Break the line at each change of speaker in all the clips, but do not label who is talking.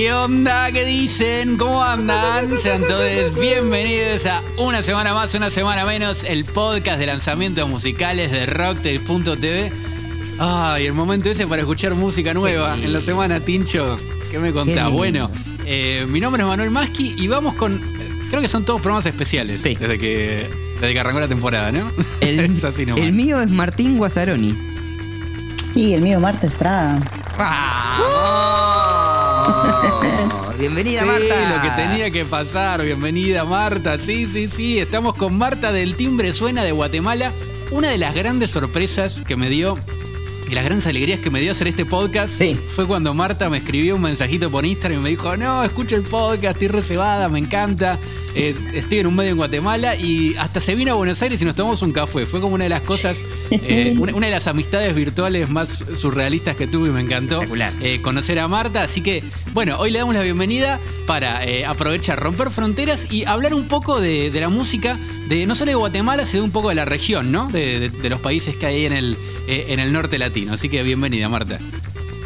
¿Qué onda? ¿Qué dicen? ¿Cómo andan? Sean todos bienvenidos a una semana más, una semana menos, el podcast de lanzamientos musicales de Rocktail.tv. Ay, el momento ese para escuchar música nueva en la semana, Tincho. ¿Qué me contás? Bueno, eh, mi nombre es Manuel Maschi y vamos con. Creo que son todos programas especiales
Sí.
desde, que, desde que arrancó la temporada, ¿no?
El,
es así nomás.
el mío es Martín Guazzaroni.
Y el mío, Marta Estrada.
Bienvenida,
Sí,
Marta.
lo que tenía que pasar. Bienvenida, Marta. Sí, sí, sí. Estamos con Marta del Timbre Suena de Guatemala. Una de las grandes sorpresas que me dio y las grandes alegrías que me dio hacer este podcast
Sí.
fue cuando Marta me escribió un mensajito por Instagram y me dijo, no, escucha el podcast, estoy reservada, me encanta, eh, estoy en un medio en Guatemala y hasta se vino a Buenos Aires y nos tomamos un café. Fue como una de las cosas, eh, una, una de las amistades virtuales más surrealistas que tuve y me encantó eh, conocer a Marta. Así que, bueno, hoy le damos la bienvenida para aprovechar, romper fronteras y hablar un poco de, de la música, de no solo de Guatemala, sino un poco de la región, ¿no? De, de- de los países que hay en el, en el norte latino. Así que bienvenida, Marta.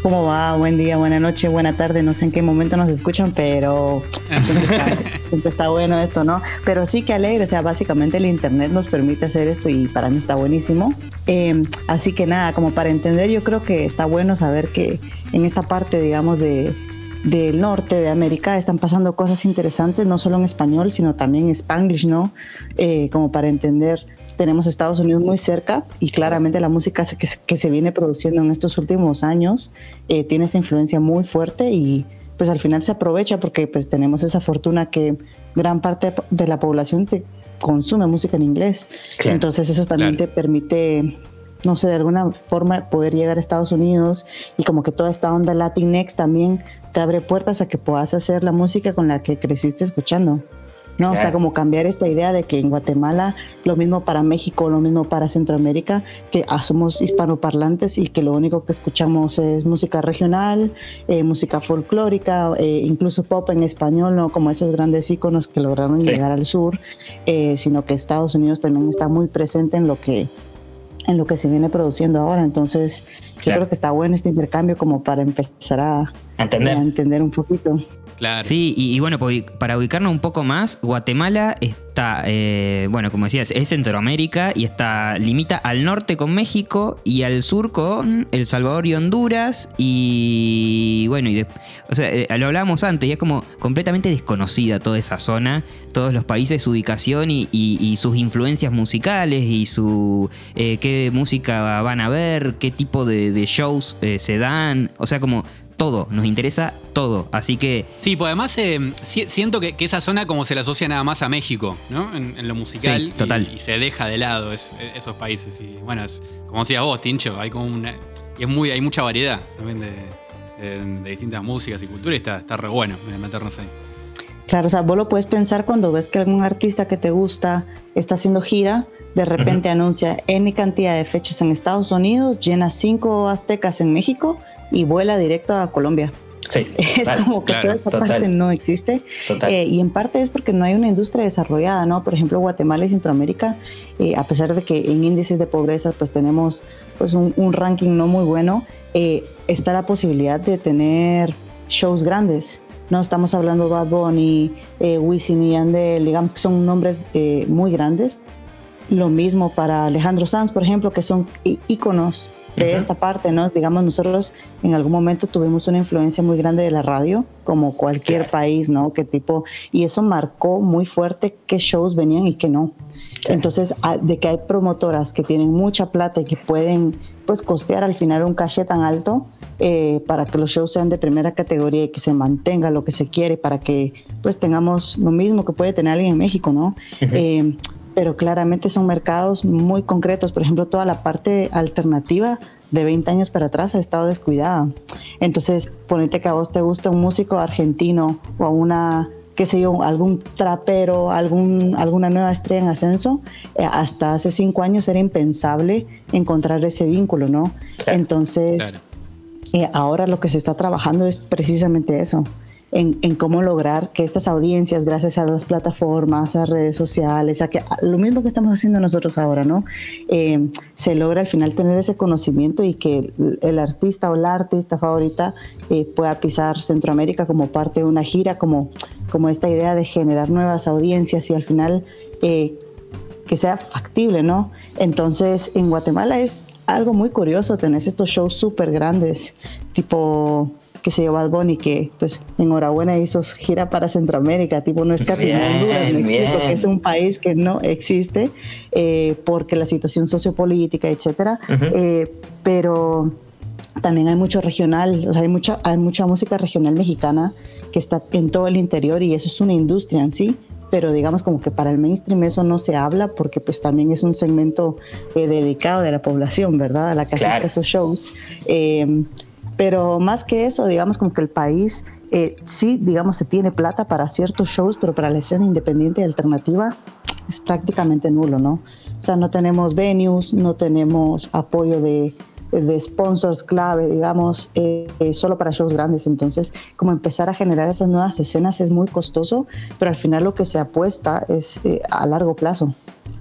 ¿Cómo va? Buen día, buena noche, buena tarde. No sé en qué momento nos escuchan, pero siempre está, siempre está bueno esto, ¿no? Pero sí que alegre. O sea, básicamente el Internet nos permite hacer esto y para mí está buenísimo. Eh, así que nada, como para entender, yo creo que está bueno saber que en esta parte, digamos, de del norte de América están pasando cosas interesantes, no solo en español, sino también en spanglish, ¿no? Eh, como para entender, tenemos Estados Unidos muy cerca y claramente la música que, se- que se viene produciendo en estos últimos años eh, tiene esa influencia muy fuerte y pues al final se aprovecha porque pues tenemos esa fortuna que gran parte de la población te consume música en inglés.
Claro.
Entonces eso también
Claro.
te permite no sé, de alguna forma poder llegar a Estados Unidos y como que toda esta onda Latinx también te abre puertas a que puedas hacer la música con la que creciste escuchando. No, o sea, como cambiar esta idea de que en Guatemala lo mismo para México, lo mismo para Centroamérica, que ah, somos hispanoparlantes y que lo único que escuchamos es música regional, eh, música folclórica, eh, incluso pop en español, no como esos grandes íconos que lograron
Sí.
llegar al sur, eh, sino que Estados Unidos también está muy presente en lo que en lo que se viene produciendo ahora. Entonces, yo creo que está bueno este intercambio como para empezar a,
Entender.
a entender un poquito.
Claro.
Sí, y, y bueno, pues, para ubicarnos un poco más, Guatemala está, eh, bueno, como decías, es Centroamérica y está, limita al norte con México y al sur con El Salvador y Honduras. Y bueno, y de- o sea, eh, lo hablábamos antes, y es como completamente desconocida toda esa zona, todos los países, su ubicación y, y- y sus influencias musicales y su eh, qué música van a ver, qué tipo de, de shows eh, se dan, o sea, como todo, nos interesa todo. Así que
Sí, pues además eh, si- siento que, que esa zona como se le asocia nada más a México, ¿no? En, en lo musical.
Sí, total.
Y, y se deja de lado es- esos países. Y bueno, es, como decías vos, Tincho, hay como una. Y es muy, hay mucha variedad también de, de- de distintas músicas y culturas y está, está re bueno meternos ahí.
Claro, o sea, vos lo puedes pensar cuando ves que algún artista que te gusta está haciendo gira, de repente anuncia N cantidad de fechas en Estados Unidos, llena cinco aztecas en México y vuela directo a Colombia.
Sí,
Es como que
claro,
toda esa
total.
parte no existe.
total.
Eh, y en parte es porque no hay una industria desarrollada, ¿no? Por ejemplo, Guatemala y Centroamérica, eh, a pesar de que en índices de pobreza pues tenemos pues un, un ranking no muy bueno, eh, está la posibilidad de tener shows grandes. No estamos hablando de Bad Bunny, eh, Wisin y Yandel, digamos que son nombres eh, muy grandes. Lo mismo para Alejandro Sanz, por ejemplo, que son íconos de esta parte, ¿no? Digamos, nosotros en algún momento tuvimos una influencia muy grande de la radio, como cualquier
Claro.
país, ¿no? Que tipo, y eso marcó muy fuerte qué shows venían y qué no.
Claro.
Entonces, de que hay promotoras que tienen mucha plata y que pueden, pues, costear al final un caché tan alto eh, para que los shows sean de primera categoría y que se mantenga lo que se quiere para que, pues, tengamos lo mismo que puede tener alguien en México, ¿no? Eh, pero claramente son mercados muy concretos. Por ejemplo, toda la parte alternativa de 20 años para atrás ha estado descuidada. Entonces, ponete que a vos te gusta un músico argentino o a una, qué sé yo, algún trapero, algún, alguna nueva estrella en ascenso, eh, hasta hace cinco años era impensable encontrar ese vínculo, ¿no?
Claro,
Entonces,
Claro.
eh, ahora lo que se está trabajando es precisamente eso. En, cómo lograr que estas audiencias, gracias a las plataformas, a redes sociales, a que lo mismo que estamos haciendo nosotros ahora, ¿no? Eh, se logra al final tener ese conocimiento y que el artista o la artista favorita eh, pueda pisar Centroamérica como parte de una gira, como, como esta idea de generar nuevas audiencias y al final eh, que sea factible, ¿no? Entonces, en Guatemala es algo muy curioso, tenés estos shows súper grandes, tipo que se llevó Bad Bunny, que pues enhorabuena hizo gira para Centroamérica, tipo no es Honduras, me explico, que es un país que no existe eh, porque la situación sociopolítica, etcétera, eh, pero también hay mucho regional, o sea, hay mucha, hay mucha música regional mexicana que está en todo el interior y eso es una industria en sí, pero digamos como que para el mainstream eso no se habla porque pues también es un segmento eh, dedicado de la población, ¿verdad? A la que claro. esos shows. Eh, pero más que eso, digamos como que el país eh, sí, digamos, se tiene plata para ciertos shows, pero para la escena independiente y alternativa es prácticamente nulo, ¿no? O sea, no tenemos venues, no tenemos apoyo de, de sponsors clave, digamos, eh, solo para shows grandes. Entonces, como empezar a generar esas nuevas escenas es muy costoso, pero al final lo que se apuesta es eh, a largo plazo.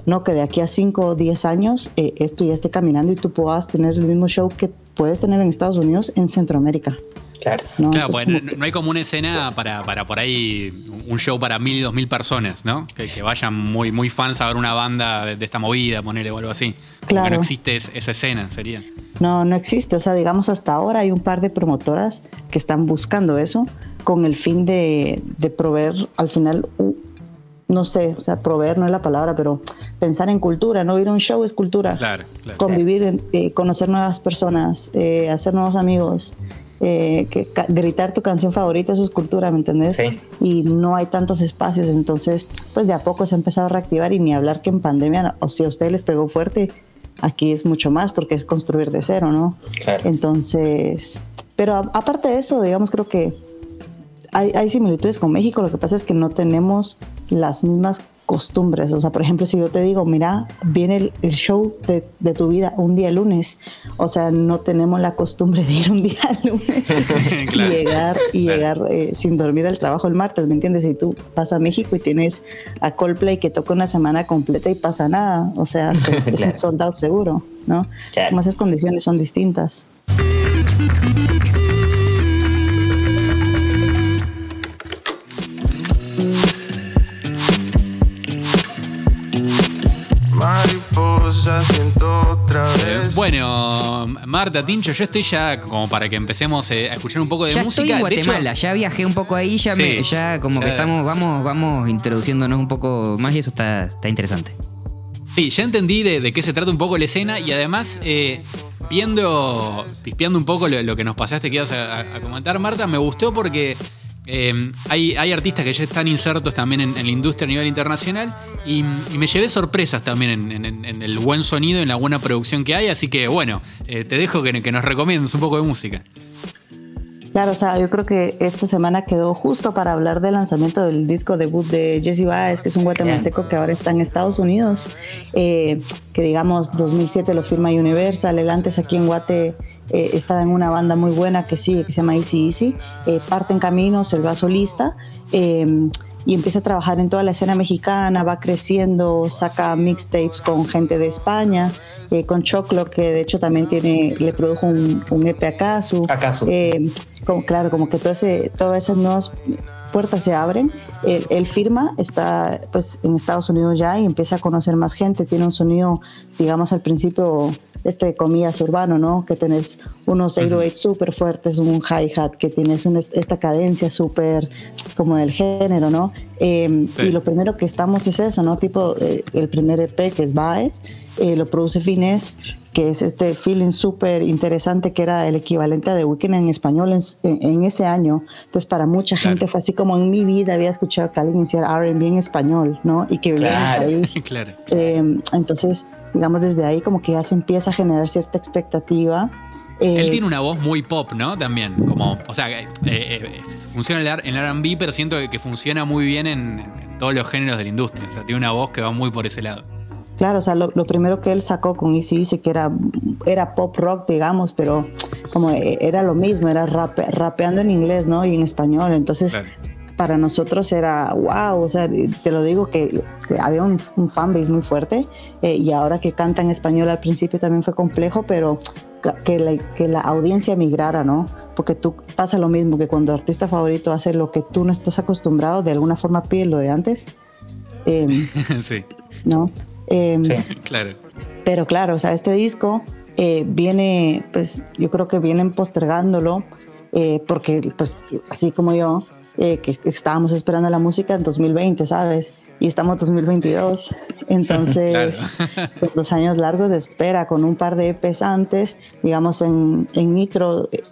No que de aquí a 5 o 10 años esto ya esté caminando y tú puedas tener el mismo show que puedes tener en Estados Unidos en Centroamérica.
Claro, no, claro bueno, no hay como una escena para, para, por ahí un show para mil, dos mil personas, ¿no? Que, vayan muy, muy fans a ver una banda de, esta movida, ponerle o algo así. Claro. no existe esa escena, sería.
No, no existe. O sea, digamos, hasta ahora hay un par de promotoras que están buscando eso con el fin de, de proveer al final no sé, o sea, proveer no es la palabra, pero pensar en cultura, no ir a un show es cultura.
Claro, claro.
Convivir, eh, conocer nuevas personas, eh, hacer nuevos amigos, eh, que, gritar tu canción favorita, eso es cultura, ¿me entendés? Sí. Y no hay tantos espacios, entonces, pues de a poco se ha empezado a reactivar y ni hablar que en pandemia, o si a ustedes les pegó fuerte, aquí es mucho más porque es construir de cero, ¿no? Claro. Entonces, pero aparte de eso, digamos, creo que hay, similitudes con México, lo que pasa es que no tenemos las mismas costumbres. O sea, por ejemplo, si yo te digo, mira, viene el, show de, tu vida un día lunes, o sea, no tenemos la costumbre de ir un día lunes y llegar, y llegar eh, sin dormir al trabajo el martes, ¿me entiendes? Si tú vas a México y tienes a Coldplay que toca una semana completa y pasa nada, o sea, es un soldado seguro, ¿no? Además, esas condiciones son distintas.
Bueno, Marta, Tincho, yo estoy ya como para que empecemos eh, a escuchar un poco de
ya
música.
Estoy en Guatemala, ya viajé un poco ahí, ya, me, ya como que estamos, vamos, vamos introduciéndonos un poco más y eso está, está interesante.
Sí, ya entendí de, qué se trata un poco la escena y además, eh, viendo, pispeando un poco lo, que nos pasaste que ibas a comentar, Marta, me gustó porque Em, hay, artistas que ya están insertos también en, la industria a nivel internacional y, me llevé sorpresas también en, el buen sonido, en la buena producción que hay, así que bueno, eh, te dejo que, que nos recomiendes un poco de música.
Claro, o sea, yo creo que esta semana quedó justo para hablar del lanzamiento del disco debut de Jesse Baez, que es un guatemalteco que ahora está en Estados Unidos, eh, que digamos 2007 lo firma Universal, el antes aquí en Guate eh, estaba en una banda muy buena que sigue, que se llama Easy Easy, eh, parte en caminos, el va solista y empieza a trabajar en toda la escena mexicana, va creciendo, saca mixtapes con gente de España, eh, con Choclo, que de hecho también tiene, le produjo un, un EP a Casu. Eh, claro, como que todo todas esas nuevas puertas se abren. Él, firma, está pues en Estados Unidos ya y empieza a conocer más gente, tiene un sonido, digamos al principio este comillas urbano, ¿no? Que tenés unos 808 súper fuertes, un hi-hat, que tienes esta cadencia súper como del género, ¿no? Em, y lo primero que estamos es eso, ¿no? Tipo eh, el primer EP que es Baez, eh, lo produce Fines, que es este feeling súper interesante que era el equivalente a The Weeknd en español en, ese año. Entonces, para mucha gente fue así como en mi vida había escuchado que alguien hiciera RB en español, ¿no? Y que vivía en el país.
Claro.
Em, entonces, digamos, desde ahí como que ya se empieza a generar cierta expectativa.
Él eh, tiene una voz muy pop, ¿no? También, como, o sea, eh, eh, funciona en el RB, pero siento que funciona muy bien en, todos los géneros de la industria. O sea, tiene una voz que va muy por ese lado.
Claro, o sea, lo, primero que él sacó con Easy Easy, que era, era pop rock, digamos, pero como eh, era lo mismo, era rape- rapeando en inglés, ¿no? Y en español. Entonces,
Claro.
Para nosotros era wow, o sea, te lo digo que, había un, un fanbase muy fuerte eh, y ahora que canta en español al principio también fue complejo, pero que la, que la audiencia migrara, ¿no? Porque tú pasa lo mismo que cuando el artista favorito hace lo que tú no estás acostumbrado, de alguna forma pide lo de antes, eh,
sí,
¿no? Eh,
Sí.
claro.
pero claro, o sea, este disco eh, viene, pues yo creo que vienen postergándolo, eh, porque pues así como yo, eh, que estábamos esperando la música en 2020, ¿sabes? Y estamos en 2022. Entonces, pues, los años largos de espera con un par de EPs antes, digamos en, en Nitro, eh,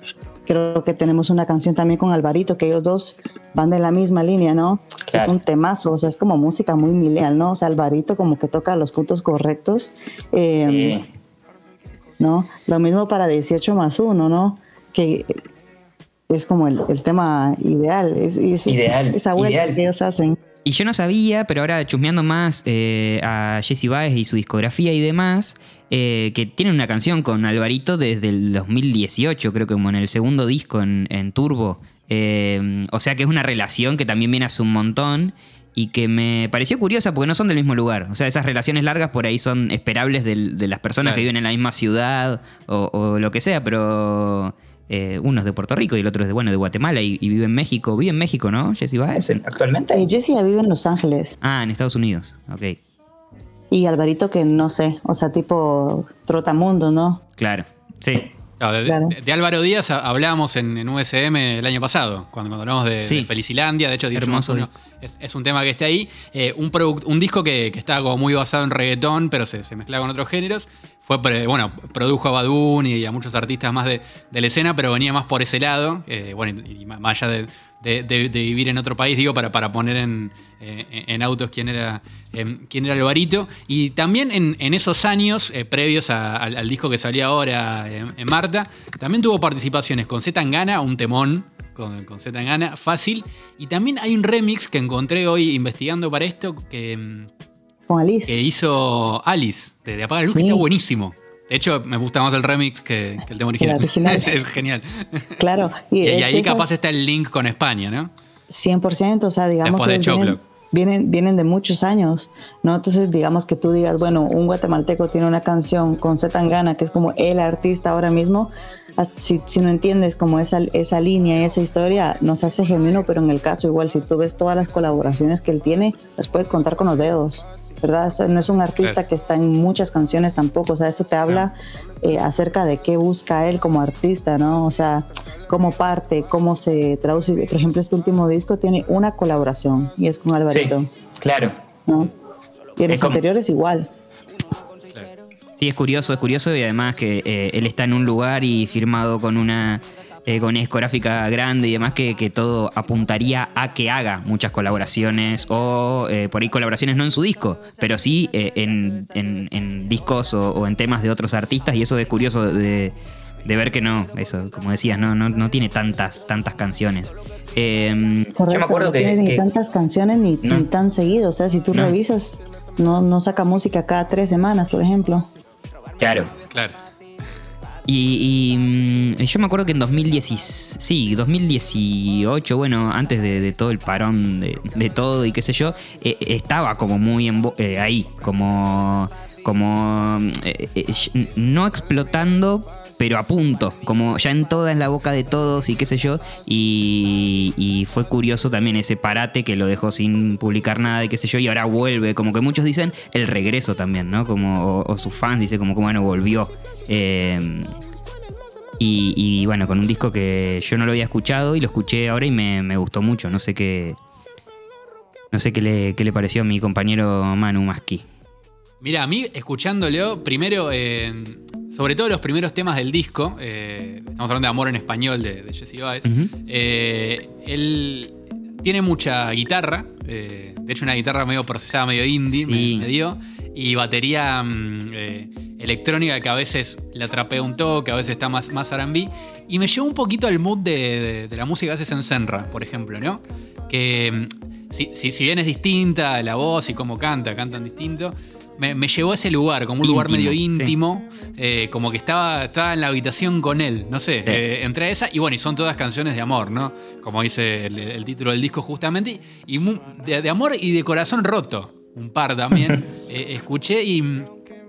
creo que tenemos una canción también con Alvarito, que ellos dos van de la misma línea, ¿no?
Claro.
Es un temazo, o sea, es como música muy millennial, ¿no? O sea, Alvarito como que toca los puntos correctos. Eh,
Sí.
¿no? Lo mismo para 18 más 1, ¿no? Que es como el, el tema ideal, es, es-
Ideal,
esa vuelta
ideal.
que ellos hacen.
Y yo no sabía, pero ahora chusmeando más eh, a Jesse Baez y su discografía y demás, eh, que tiene una canción con Alvarito desde el 2018, creo que como en el segundo disco en, en Turbo. Eh, o sea que es una relación que también viene hace un montón y que me pareció curiosa porque no son del mismo lugar. O sea, esas relaciones largas por ahí son esperables del- de, las personas
Claro.
que viven en la misma ciudad o, o lo que sea, pero eh, uno es de Puerto Rico y el otro es de, bueno, de Guatemala y, y vive en México. Vive en México, ¿no? Jesse Baez.
¿Actualmente?
Eh, Jessie ya vive en Los Ángeles
Ah, en Estados Unidos, ok.
y Alvarito que no sé, o sea, tipo trotamundo, ¿no?
Claro, sí.
Claro, de,
Claro.
de- de Álvaro Díaz ha- hablábamos en, en USM el año pasado, cuando, cuando hablamos de,
Sí.
de Felicilandia. De hecho,
Hermoso
Uno es, es un tema que está ahí. Eh, un, disco que, que está como muy basado en reggaetón, pero se, se mezcla con otros géneros. Fue, bueno, produjo a Bad Bunny y a muchos artistas más de, de la escena, pero venía más por ese lado. Eh, bueno, y, y más más allá de, de- de- de vivir en otro país, digo, para, para poner en, eh, en autos quién era, eh, quién era Alvarito. Y también en, en esos años, eh, previos a- al, al disco que salió ahora eh, en Marta, también tuvo participaciones con Z Tangana, un temón con, con Z Tangana, fácil. Y también hay un remix que encontré hoy investigando para esto que, mm,
Con Alice.
que hizo Alice, de, de Apaga la Luz, que está buenísimo. De hecho, me gusta más el remix que, que el tema original.
original.
es genial.
Claro.
Y, y
es
ahí capaz está el link con España, ¿no?
100%, o sea, digamos
Después de
vienen,
Choclo.
vienen, vienen de muchos años, ¿no? Entonces, digamos que tú digas, bueno, un guatemalteco tiene una canción con Z Tangana, que es como el artista ahora mismo, si, si no entiendes como esa, esa línea y esa historia, nos hace genuino, pero en el caso igual, si tú ves todas las colaboraciones que él tiene, las puedes contar con los dedos. ¿Verdad? O sea, no es un artista
Claro.
que está en muchas canciones tampoco, o sea, eso te habla eh, acerca de qué busca él como artista, ¿no? O sea, cómo parte, cómo se traduce. Por ejemplo, este último disco tiene una colaboración y es con
Sí,
Alvarito,
claro.
¿no? Y en los anteriores igual.
Sí, es curioso, es curioso y además que eh, él está en un lugar y firmado con una, eh, con discográfica grande y demás que, que todo apuntaría a que haga muchas colaboraciones o eh, por ahí colaboraciones no en su disco, pero sí eh, en, en- en discos o, o en temas de otros artistas y eso es curioso de, de ver que no, eso, como decías, no, no, no tiene tantas, tantas canciones. Eh,
Correcto,
me acuerdo
no
que-
tiene ni tantas canciones ni,
No.
ni tan seguido. O sea, si tú
No.
revisas, no, no saca música cada tres semanas, por ejemplo.
Claro.
Claro.
Y, y, mm, yo me acuerdo que en 2010, sí, 2018, bueno, antes de, todo el parón de, de todo y qué sé yo, eh, estaba como muy en eh, ahí, como, como eh, eh, no explotando, pero a punto, como ya en toda en la boca de todos y qué sé yo, y, y fue curioso también ese parate que lo dejó sin publicar nada y qué sé yo, y ahora vuelve, como que muchos dicen el regreso también, ¿no? Como, o, o sus fans dicen como que bueno, volvió. Eh, y, y, bueno, con un disco que yo no lo había escuchado y lo escuché ahora y me, me gustó mucho. No sé qué. No sé qué le, qué le pareció a mi compañero Manu Maski.
Mira, a mí escuchándolo, primero, eh, sobre todo los primeros temas del disco, eh, estamos hablando de Amor en Español de, de Jesse Baez, eh, él tiene mucha guitarra, eh, de hecho una guitarra medio procesada, medio indie,
Sí.
me, me dio, y batería mm, eh, electrónica que a veces la trapea un toque, a veces está más, más R&B, y me llevó un poquito al mood de, de- de la música que haces en Senra, por ejemplo, ¿no? Que mm, si, si- si bien es distinta la voz y cómo canta, cantan distinto, me, llevó a ese lugar, como un lugar medio íntimo, eh, como que estaba, estaba en la habitación con él, no sé, eh, entre esa, y bueno, y son todas canciones de amor, ¿no? Como dice el, título del disco justamente, y de, amor y de corazón roto, un par también, escuché y,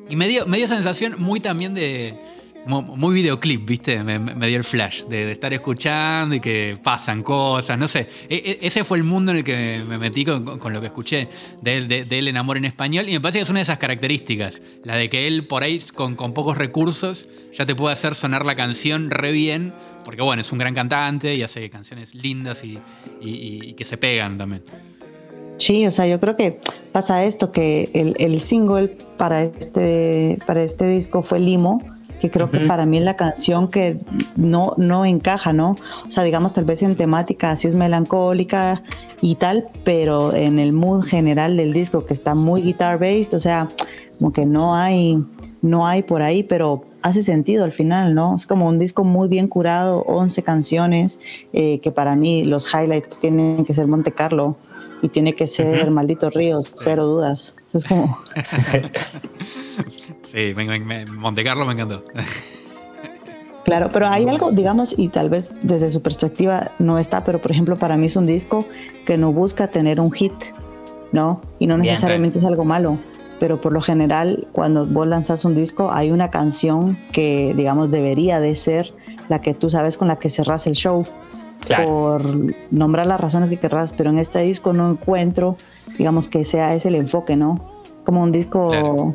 y me, dio, me dio sensación muy también de muy videoclip, ¿viste? Me, dio el flash de, estar escuchando y que pasan cosas, no sé. E, e, ese fue el mundo en el que me metí con, lo que escuché de él, de, él en Amor en Español y me parece que es una de esas características, la de que él por ahí con, pocos recursos ya te puede hacer sonar la canción re bien, porque bueno, es un gran cantante y hace canciones lindas y, que se pegan también.
Sí, o sea, yo creo que pasa esto, que el, el single para este, para este disco fue Limo, que creo que para mí es la canción que no, no encaja, ¿no? O sea, digamos, tal vez en temática así es melancólica y tal, pero en el mood general del disco, que está muy guitar-based, o sea, como que no hay, no hay por ahí, pero hace sentido al final, ¿no? Es como un disco muy bien curado, 11 canciones, eh, que para mí los highlights tienen que ser Monte Carlo y tiene que ser Malditos Ríos, cero dudas. Es como...
Sí, Monte Carlo me encantó.
Claro, pero hay algo, digamos, y tal vez desde su perspectiva no está, pero por ejemplo para mí es un disco que no busca tener un hit, ¿no? Y no necesariamente es algo malo, pero por lo general cuando vos lanzas un disco hay una canción que, digamos, debería de ser la que tú sabes con la que cerras el show. Por nombrar las razones que querrás, pero en este disco no encuentro, digamos, que sea ese el enfoque, ¿no? Como un disco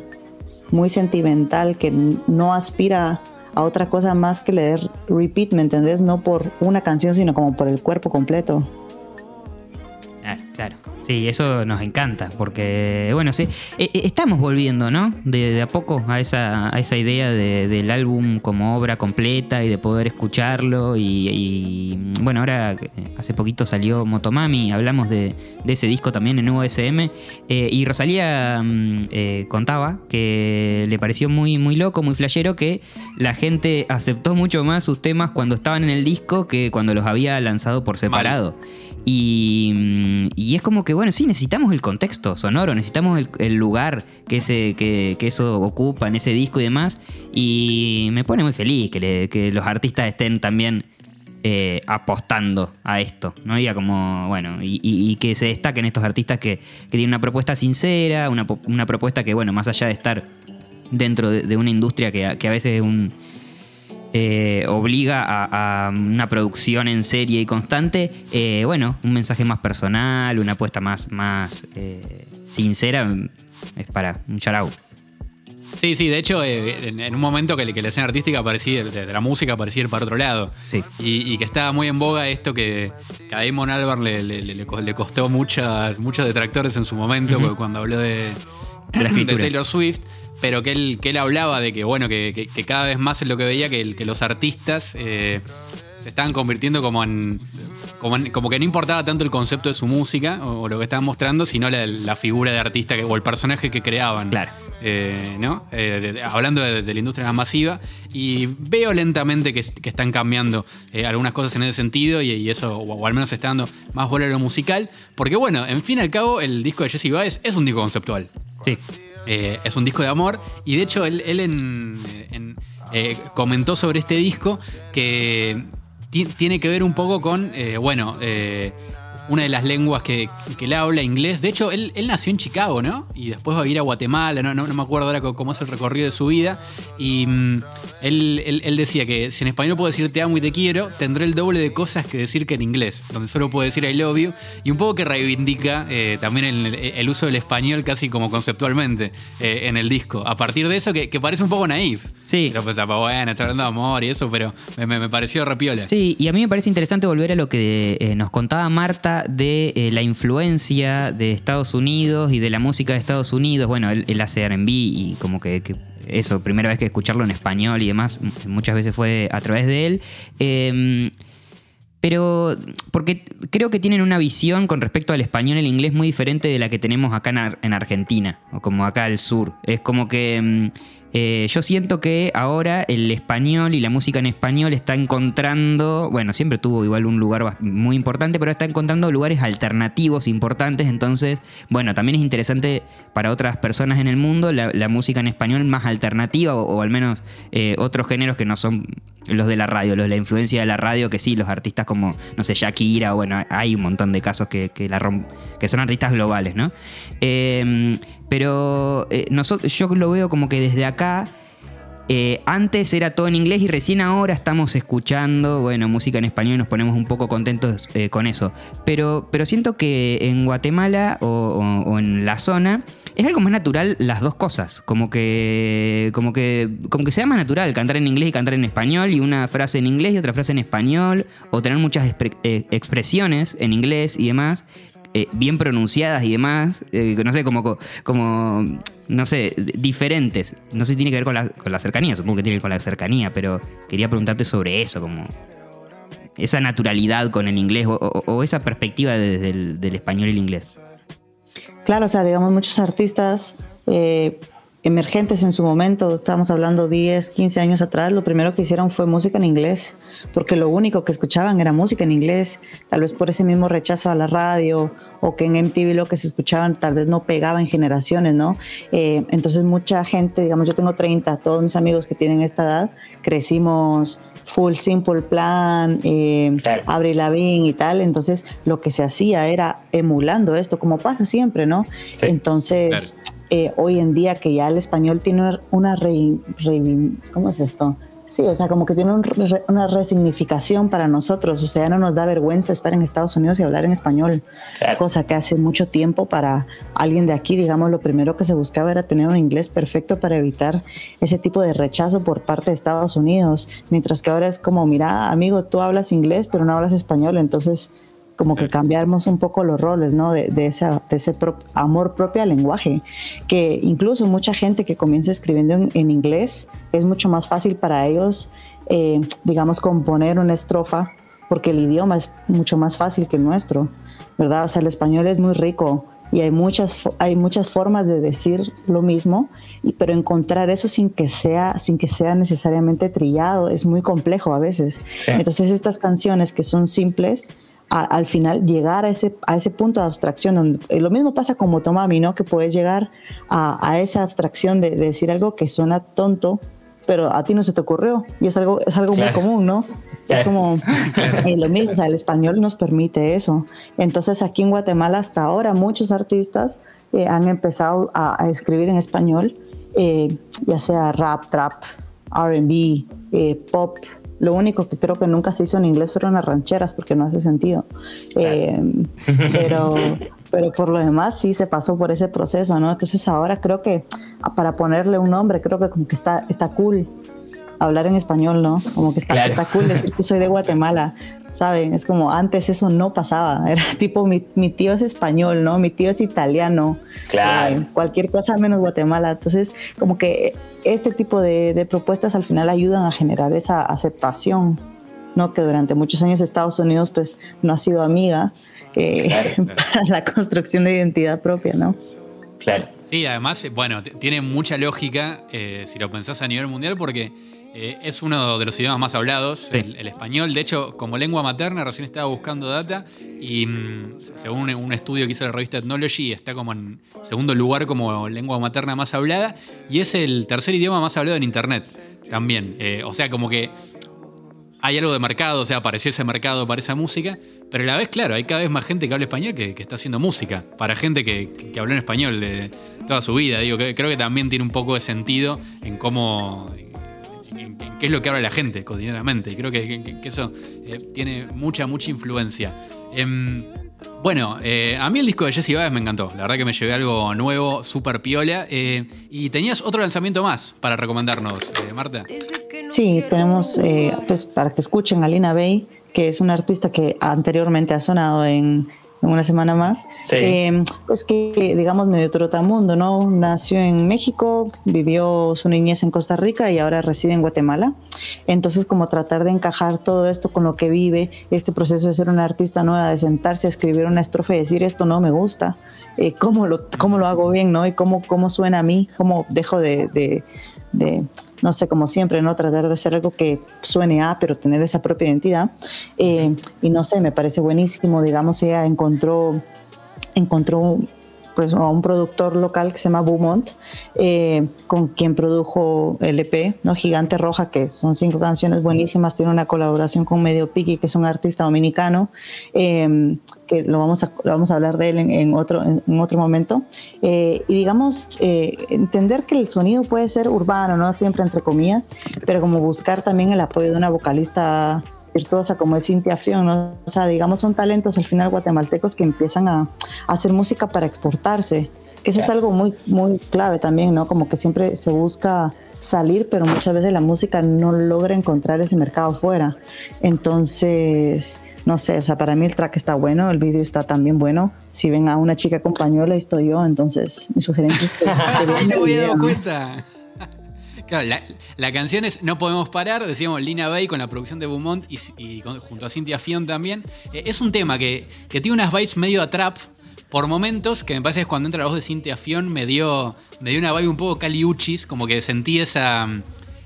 muy sentimental que no aspira a otra cosa más que leer repeat, ¿me entendés? No por una canción, sino como por el cuerpo completo.
Claro. Sí, eso nos encanta, porque, bueno, sí, e, e, estamos volviendo, ¿no? De, a poco a esa, a esa idea del álbum como obra completa y de poder escucharlo. Y, bueno, ahora hace poquito salió Motomami, hablamos de, ese disco también en USM. Eh, y Rosalía mm, eh, contaba que le pareció muy, muy loco, muy flashero, que la gente aceptó mucho más sus temas cuando estaban en el disco que cuando los había lanzado por separado. Y, es como que, bueno, sí, necesitamos el contexto sonoro, necesitamos el, lugar que, ese, que, eso ocupa en ese disco y demás. Y me pone muy feliz que, los artistas estén también eh, apostando a esto, ¿no? Y como, bueno, y, que se destaquen estos artistas que, tienen una propuesta sincera, una, propuesta que, bueno, más allá de estar dentro de, una industria que, que a veces es un eh, obliga a, una producción en serie y constante, eh, bueno, un mensaje más personal, una apuesta más, más eh, sincera, es para un charau.
Sí, sí, de hecho, en, un momento que, que, la escena artística parecía, de, la música parecía ir para otro lado.
Sí.
Y, que estaba muy en boga esto que, a Damon Albarn le, le, costó muchas, muchos detractores en su momento, cuando habló de, de Taylor Swift pero que él, que él hablaba de que, bueno, que, cada vez más es lo que veía que, que los artistas eh, se estaban convirtiendo como en, como que no importaba tanto el concepto de su música o, lo que estaban mostrando, sino la, figura de artista o el personaje que creaban.
Claro.
Eh, ¿no? Eh, hablando de, la industria más masiva, y veo lentamente que, están cambiando algunas cosas en ese sentido, y, eso, o, al menos está dando más bola a lo musical, porque bueno, en fin y al cabo, el disco de Jesse Baez es un disco conceptual.
Sí.
Eh, es un disco de amor. Y de hecho, él, eh, comentó sobre este disco que tiene que ver un poco con, eh, bueno, una de las lenguas que, que él habla, inglés. De hecho, él, nació en Chicago, ¿no? Y después va a ir a Guatemala, no, no, me acuerdo ahora cómo es el recorrido de su vida. Y mm, él, decía que si en español puedo decir te amo y te quiero, tendré el doble de cosas que decir que en inglés, donde solo puedo decir I love you. Y un poco que reivindica eh, también el, uso del español casi como conceptualmente eh, en el disco. A partir de eso, que, parece un poco naif.
Sí.
Pero pues, bueno, está hablando de amor y eso, pero me, pareció repiola.
Sí, y a mí me parece interesante volver a lo que eh, nos contaba Marta de eh, la influencia de Estados Unidos y de la música de Estados Unidos. Bueno, él, hace RB y como que, eso, primera vez que escucharlo en español y demás, muchas veces fue a través de él. Em, pero porque creo que tienen una visión con respecto al español y el inglés muy diferente de la que tenemos acá en, Argentina, o como acá al sur. Es como que em, Eh, yo siento que ahora el español y la música en español está encontrando, bueno, siempre tuvo igual un lugar muy importante, pero está encontrando lugares alternativos importantes, entonces, bueno, también es interesante para otras personas en el mundo la, música en español más alternativa o, al menos eh, otros géneros que no son los de la radio, los de la influencia de la radio, que sí, los artistas como, no sé, Shakira, bueno, hay un montón de casos que, la que son artistas globales, ¿no? Em, pero eh, nosotros, yo lo veo como que desde acá eh, antes era todo en inglés y recién ahora estamos escuchando, bueno, música en español y nos ponemos un poco contentos eh, con eso. Pero, pero siento que en Guatemala o, en la zona es algo más natural las dos cosas. Como que, como que, como que sea más natural cantar en inglés y cantar en español y una frase en inglés y otra frase en español o tener muchas expresiones en inglés y demás. Eh, bien pronunciadas y demás, eh, no sé, como, como, no sé, diferentes. No sé si tiene que ver con la, con la cercanía, supongo que tiene que ver con la cercanía, pero quería preguntarte sobre eso, como esa naturalidad con el inglés o, esa perspectiva desde del español y el inglés.
Claro, o sea, digamos, muchos artistas eh, emergentes en su momento, estábamos hablando 10, 15 años atrás, lo primero que hicieron fue música en inglés, porque lo único que escuchaban era música en inglés, tal vez por ese mismo rechazo a la radio o que en MTV lo que se escuchaban tal vez no pegaba en generaciones, ¿no? Eh, entonces mucha gente, digamos, yo tengo 30, todos mis amigos que tienen esta edad, crecimos Full Simple Plan, eh, Avril Lavigne y tal. Entonces, lo que se hacía era emulando esto, como pasa siempre, ¿no? Entonces, eh, hoy en día que ya el español tiene una re, ¿cómo es esto? Sí, o sea, como que tiene una resignificación para nosotros, o sea, ya no nos da vergüenza estar en Estados Unidos y hablar en español, cosa que hace mucho tiempo para alguien de aquí, digamos, lo primero que se buscaba era tener un inglés perfecto para evitar ese tipo de rechazo por parte de Estados Unidos, mientras que ahora es como, mira, amigo, tú hablas inglés, pero no hablas español, entonces como que cambiamos un poco los roles, ¿no? De, ese amor propio al lenguaje, que incluso mucha gente que comienza escribiendo en, inglés es mucho más fácil para ellos, eh, digamos, componer una estrofa, porque el idioma es mucho más fácil que el nuestro, ¿verdad? O sea, el español es muy rico y hay muchas, hay muchas formas de decir lo mismo, y, pero encontrar eso sin que, sea, sin que sea necesariamente trillado es muy complejo a veces. Entonces estas canciones que son simples, al final llegar a ese, a ese punto de abstracción. Donde, eh, lo mismo pasa con Motomami, ¿no? Que puedes llegar a, esa abstracción de, decir algo que suena tonto, pero a ti no se te ocurrió. Y es algo, es algo muy común, ¿no? Es como eh, lo mismo, o sea, el español nos permite eso. Entonces aquí en Guatemala hasta ahora muchos artistas eh, han empezado a, escribir en español, ya sea rap, trap, RB, pop, lo único que creo que nunca se hizo en inglés fueron las rancheras porque no hace sentido. Eh, pero, pero por lo demás sí se pasó por ese proceso, ¿no? Entonces ahora creo que para ponerle un nombre, creo que como que está, está cool hablar en español, ¿no? Como que está, está cool decir que soy de Guatemala. ¿Saben? Es como antes eso no pasaba, era tipo mi, tío es español, ¿no? Mi tío es italiano,
claro.
Eh, cualquier cosa menos Guatemala. Entonces, como que este tipo de, propuestas al final ayudan a generar esa aceptación, ¿no? Que durante muchos años Estados Unidos pues no ha sido amiga eh, para la construcción de identidad propia, ¿no?
Claro.
Sí, además, bueno, tiene mucha lógica eh, si lo pensás a nivel mundial porque eh, es uno de los idiomas más hablados, el, español. De hecho, como lengua materna, recién estaba buscando data y mm, según un estudio que hizo la revista Ethnology, está como en segundo lugar como lengua materna más hablada y es el tercer idioma más hablado en Internet también. Eh, o sea, como que hay algo de mercado, o sea, apareció ese mercado para esa música, pero a la vez, claro, hay cada vez más gente que habla español que, está haciendo música, para gente que, que, habló en español de toda su vida. Digo, creo que también tiene un poco de sentido en cómo qué es lo que habla la gente cotidianamente. Y creo que, eso eh, tiene mucha, mucha influencia. Em, bueno, eh, a mí el disco de Jesse Baez me encantó. La verdad que me llevé algo nuevo, súper piola. Eh, y tenías otro lanzamiento más para recomendarnos, Marta.
Sí, tenemos, pues para que escuchen a Lina Bay, que es una artista que anteriormente ha sonado en una semana más, eh, pues que digamos medio trotamundo, ¿no? Nació en México, vivió su niñez en Costa Rica y ahora reside en Guatemala. Entonces como tratar de encajar todo esto con lo que vive, este proceso de ser una artista nueva, de sentarse a escribir una estrofe y decir esto no me gusta, eh, ¿cómo, lo, ¿cómo lo hago bien, ¿no? Y cómo, cómo suena a mí, cómo dejo de de, no sé, como siempre, ¿no? Tratar de hacer algo que suene a, pero tener esa propia identidad. Eh, y no sé, me parece buenísimo, digamos, ella encontró, encontró pues a un productor local que se llama Beaumont, eh, con quien produjo el EP, ¿no? Gigante Roja, que son cinco canciones buenísimas, tiene una colaboración con Medio Piki, que es un artista dominicano, eh, que lo vamos, a, vamos a hablar de él en, otro, en, otro momento. Eh, y digamos, entender que el sonido puede ser urbano, ¿no? Siempre entre comillas, pero como buscar también el apoyo de una vocalista virtuosa como el Cintia Fion, ¿no? o sea, digamos son talentos al final guatemaltecos que empiezan a, hacer música para exportarse, que eso es algo muy, muy clave también, ¿no? Como que siempre se busca salir, pero muchas veces la música no logra encontrar ese mercado fuera. Entonces, no sé, o sea, para mí el track está bueno, el vídeo está también bueno. Si ven a una chica con pañuelo, estoy yo, entonces mi sugerencia es que...
no me dado cuenta. Claro, la, canción es No Podemos Parar, decíamos Lina Bay con la producción de Beaumont y, junto a Cynthia Fion también. Eh, es un tema que, tiene unas vibes medio a trap por momentos, que me parece que cuando entra la voz de Cynthia Fion me dio, me dio una vibe un poco caliuchis, como que sentí esa,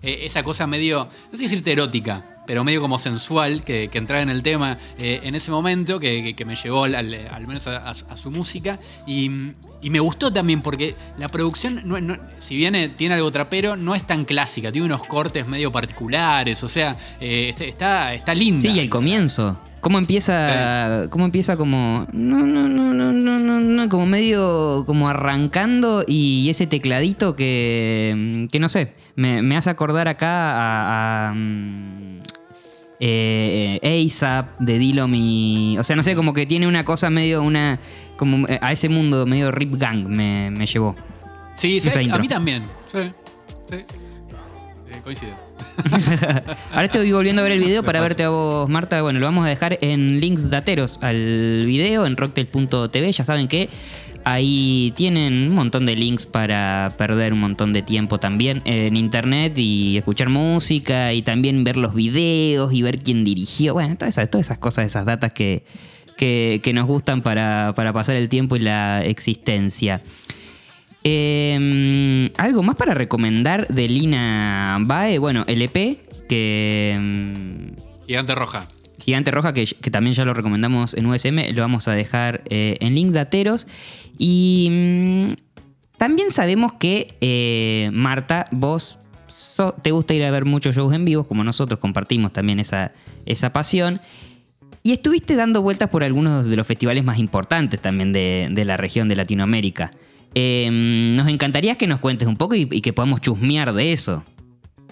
eh, esa cosa medio, no sé decirte erótica, pero medio como sensual que, entraba en el tema eh, en ese momento, que, me llevó al, menos a, su música. Y, me gustó también porque la producción, si bien eh, tiene algo trapero, no es tan clásica, tiene unos cortes medio particulares, o sea, este, está, está linda.
Sí, y el comienzo. ¿Cómo empieza? ¿Cómo empieza como. No, no, no, no, no, no, no. Como medio. como arrancando y ese tecladito que. que no sé. Me, hace acordar acá a. Mm, eh, ASAP de Dillom y. O sea, no sé, como que tiene una cosa medio. una como eh, A ese mundo medio Rip Gang me, me llevó.
Sí, sí a mí también. Sí, sí. Eh, coincido.
Ahora estoy volviendo a ver el video para verte a vos, Marta. Bueno, lo vamos a dejar en links dateros al video en rocktail.tv. Ya saben que ahí tienen un montón de links para perder un montón de tiempo también en internet y escuchar música y también ver los videos y ver quién dirigió. Bueno, todas esas, todas esas cosas, esas datas que, que, nos gustan para, para pasar el tiempo y la existencia. Em, algo más para recomendar de Lina Bae. Bueno, el EP que. Em,
Gigante Roja.
Gigante Roja, que, también ya lo recomendamos en USM, lo vamos a dejar eh, en link de Ateros. Y mm, también sabemos que, eh, Marta, vos te gusta ir a ver muchos shows en vivo, como nosotros compartimos también esa, esa pasión. Y estuviste dando vueltas por algunos de los festivales más importantes también de, de la región de Latinoamérica. Em, nos encantaría que nos cuentes un poco y, que podamos chusmear de eso.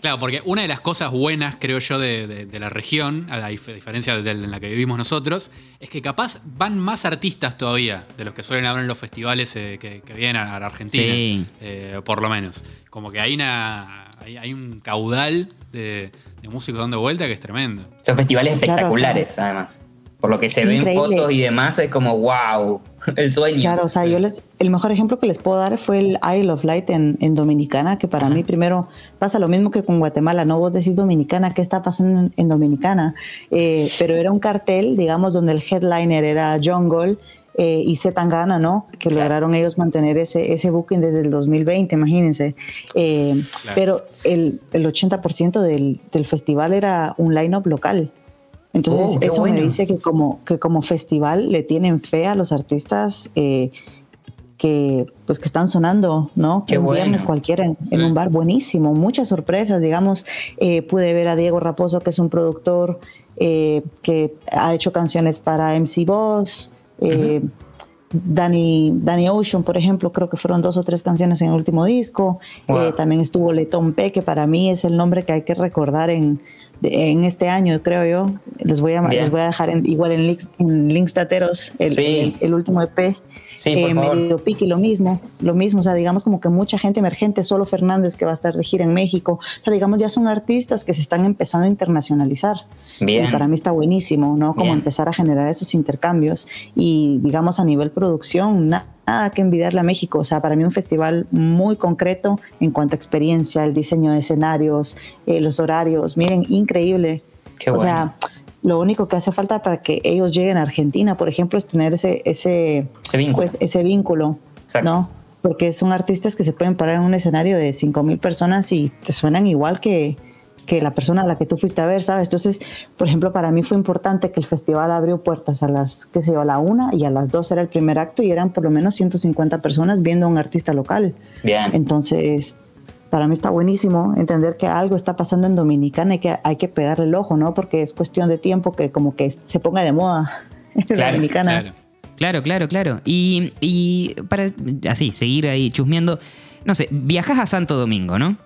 Claro, porque una de las cosas buenas, creo yo, de, la región, a diferencia de la que vivimos nosotros, es que capaz van más artistas todavía de los que suelen haber en los festivales eh, que, vienen a, la Argentina, eh, por lo menos. Como que hay, una, hay, un caudal de, músicos dando vuelta que es tremendo.
Son festivales espectaculares, además. Por lo que se ven fotos y demás, es como wow, el sueño.
Claro, o sea, yo les, el mejor ejemplo que les puedo dar fue el Isle of Light en, Dominicana, que para mí primero pasa lo mismo que con Guatemala, no vos decís Dominicana, ¿qué está pasando en, Dominicana? Eh, pero era un cartel, digamos, donde el headliner era Jungle eh, y Zetangana, ¿no? Que lograron ellos mantener ese, ese booking desde el 2020, imagínense. Eh, pero el, el 80% del, del festival era un line-up local. Entonces, oh, eso me dice que como, que como festival le tienen fe a los artistas eh, que, pues, que están sonando, ¿no?
Qué
un viernes cualquiera en, un bar, buenísimo. Muchas sorpresas, digamos. Eh, pude ver a Diego Raposo, que es un productor eh, que ha hecho canciones para MC Boss. Danny, Danny Ocean, por ejemplo, creo que fueron dos o tres canciones en el último disco. también estuvo Letón P, que para mí es el nombre que hay que recordar en, en este año, creo yo. Les voy a, les voy a dejar igual en links, en links tateros el, el, último EP.
Sí, por eh,
Medio Piqui, lo mismo, lo mismo, o sea, digamos como que mucha gente emergente, solo Fernández que va a estar de gira en México, o sea, digamos ya son artistas que se están empezando a internacionalizar. Bien. Y para mí está buenísimo, ¿no? Como empezar a generar esos intercambios y digamos a nivel producción, nada nada que envidiarle a México. O sea, para mí un festival muy concreto en cuanto a experiencia, el diseño de escenarios, eh, los horarios. Miren, increíble.
Qué o
sea, lo único que hace falta para que ellos lleguen a Argentina, por ejemplo, es tener ese, ese,
vínculo.
Pues, ese vínculo ¿no? porque son artistas que se pueden parar en un escenario de 5.000 personas y te suenan igual que, que la persona a la que tú fuiste a ver, ¿sabes? Entonces, por ejemplo, para mí fue importante que el festival abrió puertas a las, qué sé yo, a la una y a las dos era el primer acto y eran por lo menos 150 personas viendo a un artista local.
Bien.
Entonces, para mí está buenísimo entender que algo está pasando en Dominicana y que hay que pegarle el ojo, ¿no? Porque es cuestión de tiempo que como que se ponga de moda en Dominicana.
Claro. Claro, claro, claro. Y, y para así, seguir ahí chusmeando, no sé, viajas a Santo Domingo, ¿no?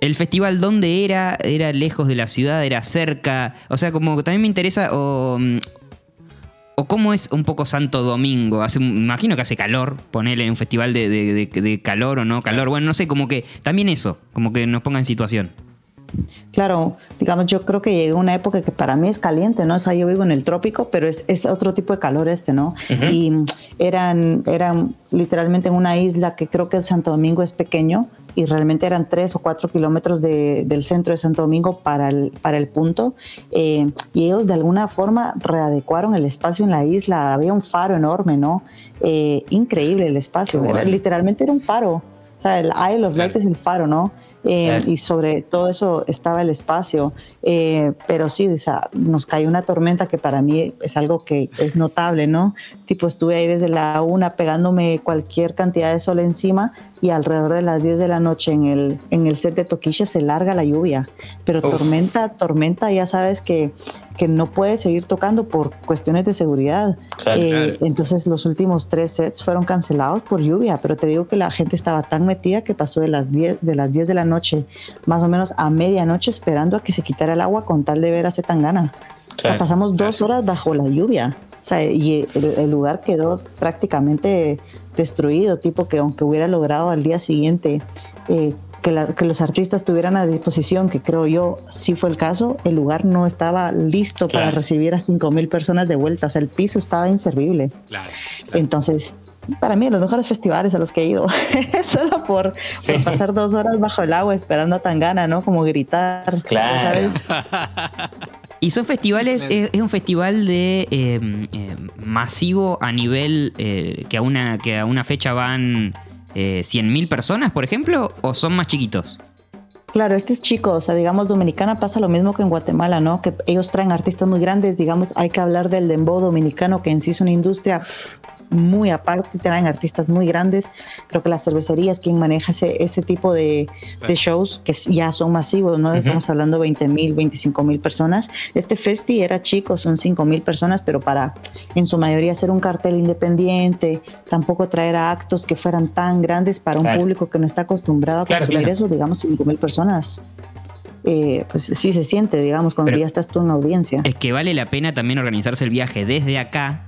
El festival, ¿dónde era? ¿Era lejos de la ciudad? ¿Era cerca? O sea, como también me interesa, o, o cómo es un poco Santo Domingo. Hace, imagino que hace calor, ponerle en un festival de, de calor o no calor. Bueno, no sé, como que también eso, como que nos ponga en situación.
Claro, digamos, yo creo que llegó una época que para mí es caliente, ¿no? O sea, yo vivo en el trópico, pero es, es otro tipo de calor este, ¿no? Y eran, eran literalmente en una isla que creo que Santo Domingo es pequeño y realmente eran tres o cuatro kilómetros del centro de Santo Domingo para el, para el punto. Eh, y ellos de alguna forma readecuaron el espacio en la isla. Había un faro enorme, ¿no? Eh, increíble el espacio. literalmente era un faro. O sea, el Isle of Light es el faro, ¿no? Eh, y sobre todo eso estaba el espacio. Eh, pero sí, o sea, nos cayó una tormenta que para mí es algo que es notable, ¿no? Tipo, estuve ahí desde la una pegándome cualquier cantidad de sol encima y alrededor de las 10 de la noche en el, en el set de Toquilla se larga la lluvia. Pero tormenta, tormenta, ya sabes que, que no puede seguir tocando por cuestiones de seguridad. Eh, entonces los últimos tres sets fueron cancelados por lluvia, pero te digo que la gente estaba tan metida que pasó de las 10 de, las 10 de la noche más o menos a medianoche esperando a que se quitara el agua con tal de ver a Zetangana. pasamos dos horas bajo la lluvia. O sea, y el, lugar quedó prácticamente destruido, tipo que aunque hubiera logrado al día siguiente eh, que, los artistas tuvieran a disposición, que creo yo sí fue el caso, el lugar no estaba listo para recibir a 5.000 personas de vuelta, o sea, el piso estaba inservible. Entonces, para mí, los mejores festivales a los que he ido, solo por, pasar dos horas bajo el agua esperando a Tangana, ¿no? Como gritar.
Claro.
Y son festivales, es, un festival de em, em, masivo a nivel eh, que, a una, que a una fecha van eh, 100.000 personas, por ejemplo, o son más chiquitos?
Claro, este es chico, o sea, digamos, Dominicana pasa lo mismo que en Guatemala, ¿no? Que ellos traen artistas muy grandes, digamos, hay que hablar del dembow dominicano, que en sí es una industria muy aparte, traen artistas muy grandes. Creo que la cervecería es quien maneja ese, ese tipo de, shows que ya son masivos, ¿no? Estamos hablando de 20 mil, 25 mil personas. Este festi era chico, son 5 mil personas, pero para en su mayoría hacer un cartel independiente, tampoco traer a actos que fueran tan grandes para un público que no está acostumbrado a consumir eso, digamos 5 mil personas. Eh, pues sí se siente, digamos, cuando ya estás tú en audiencia.
Es que vale la pena también organizarse el viaje desde acá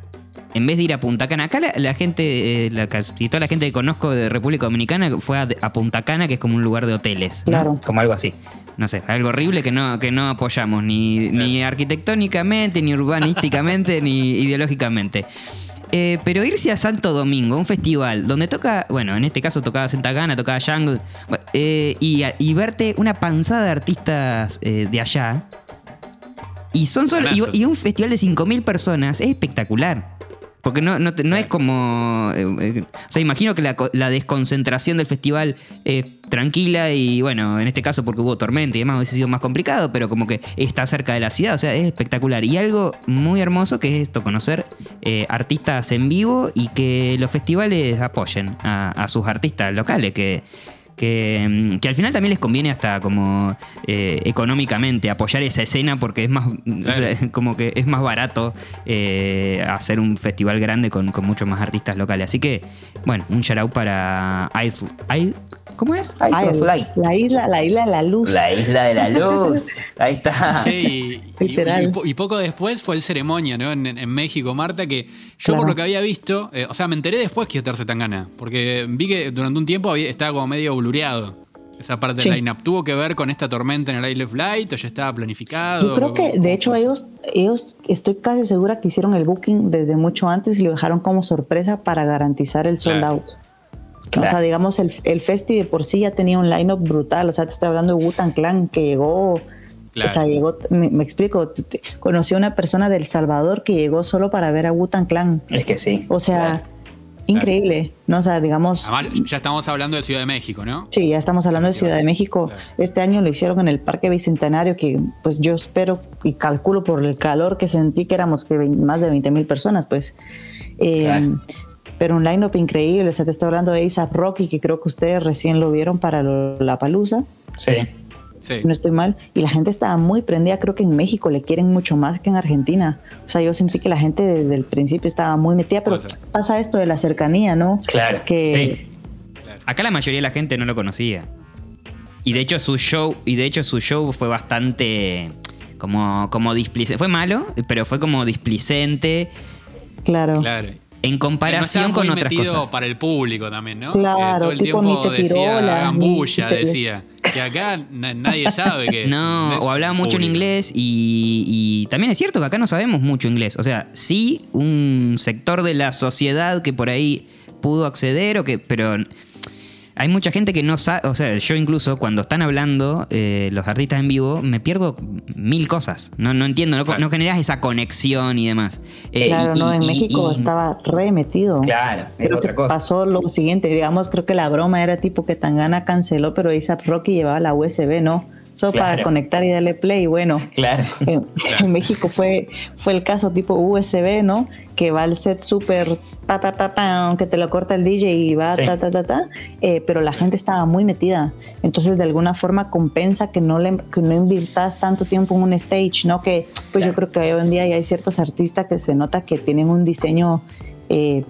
en vez de ir a Punta Cana, acá la, gente, eh, la, toda la gente que conozco de República Dominicana fue a, Punta Cana, que es como un lugar de hoteles, claro. como algo así. No sé, algo horrible que no, que no apoyamos, ni, ni arquitectónicamente, ni urbanísticamente, ni ideológicamente. Eh, pero irse a Santo Domingo, un festival donde toca, bueno, en este caso tocaba Gana, tocaba Jungle, eh, y, verte una panzada de artistas de allá, y son solo y, y, un festival de 5.000 personas, es espectacular. Porque no, no, no es como. Eh, eh, o sea, imagino que la, desconcentración del festival es tranquila y, bueno, en este caso porque hubo tormenta y demás, hubiese sido más complicado, pero como que está cerca de la ciudad, o sea, es espectacular. Y algo muy hermoso que es esto: conocer eh, artistas en vivo y que los festivales apoyen a sus artistas locales, que Mm, que, al final también les conviene hasta como eh, económicamente apoyar esa escena porque es más como que es más barato eh, hacer un festival grande con, con muchos más artistas locales. Así que, bueno, un shout out para Ice, ¿Cómo es?
Isle of Light. La isla, la isla de la luz.
La isla de la luz. Ahí está.
y, y, poco después fue el ceremonia, ¿no? En, México, Marta, que yo por lo que había visto, eh, o sea, me enteré después que tan Tangana, porque vi que durante un tiempo estaba como medio blureado. Esa parte de la line ¿Tuvo que ver con esta tormenta en el Isle of Light o ya estaba planificado?
Yo creo que, de hecho, ellos, ellos, estoy casi segura que hicieron el booking desde mucho antes y lo dejaron como sorpresa para garantizar el sold out. O sea, digamos, el, el Festi de por sí ya tenía un line-up brutal. O sea, te estoy hablando de Wutan Clan que llegó. O sea, llegó, me, explico, conocí a una persona del Salvador que llegó solo para ver a Wutan Clan.
Es que sí.
O sea, increíble, ¿no? O sea, digamos...
Además, ya estamos hablando de Ciudad de México, ¿no?
Sí, ya estamos hablando de Ciudad de México. Este año lo hicieron en el Parque Bicentenario, que pues yo espero y calculo por el calor que sentí que éramos que más de 20 mil personas, pues... Eh, pero un line-up increíble, o sea, te estoy hablando de A$AP Rocky, que creo que ustedes recién lo vieron para La Palusa.
Sí.
No estoy mal. Y la gente estaba muy prendida. Creo que en México le quieren mucho más que en Argentina. O sea, yo sentí que la gente desde el principio estaba muy metida, pero pasa esto de la cercanía, ¿no?
Claro.
Que
sí.
Acá la mayoría de la gente no lo conocía. Y de hecho su show, y de hecho su show fue bastante como, como displicente. Fue malo, pero fue como displicente.
Claro.
Claro.
En comparación con otras cosas.
para el público también, ¿no?
Claro,
todo el
tipo,
tiempo decía,
tirola,
hagan
ni
bulla,
te-
decía. Que acá na- nadie sabe que.
No,
es
o hablaba mucho en inglés y, y también es cierto que acá no sabemos mucho inglés. O sea, sí un sector de la sociedad que por ahí pudo acceder o que, pero hay mucha gente que no sabe, o sea, yo incluso cuando están hablando eh, los artistas en vivo me pierdo mil cosas. No, no entiendo, no,
Claro.
no generas esa conexión y demás. Eh,
Claro,
y-
no, en
y-
México
y-
estaba re metido.
Claro, es
Creo
otra cosa.
pasó lo siguiente, digamos, creo que la broma era tipo que Tangana canceló, pero A$AP Rocky llevaba la USB, ¿no? Solo para
Claro.
conectar y darle play, bueno.
Claro.
En, en México fue, fue el caso tipo USB, ¿no? Que va el set súper pa, pa, pa, pa, que te lo corta el DJ y va
Sí.
ta, ta, ta, ta. eh, pero la gente estaba muy metida. Entonces, de alguna forma compensa que no, le, que no inviertas tanto tiempo en un stage, ¿no? Que pues yo creo que hoy en día ya hay ciertos artistas que se nota que tienen un diseño eh,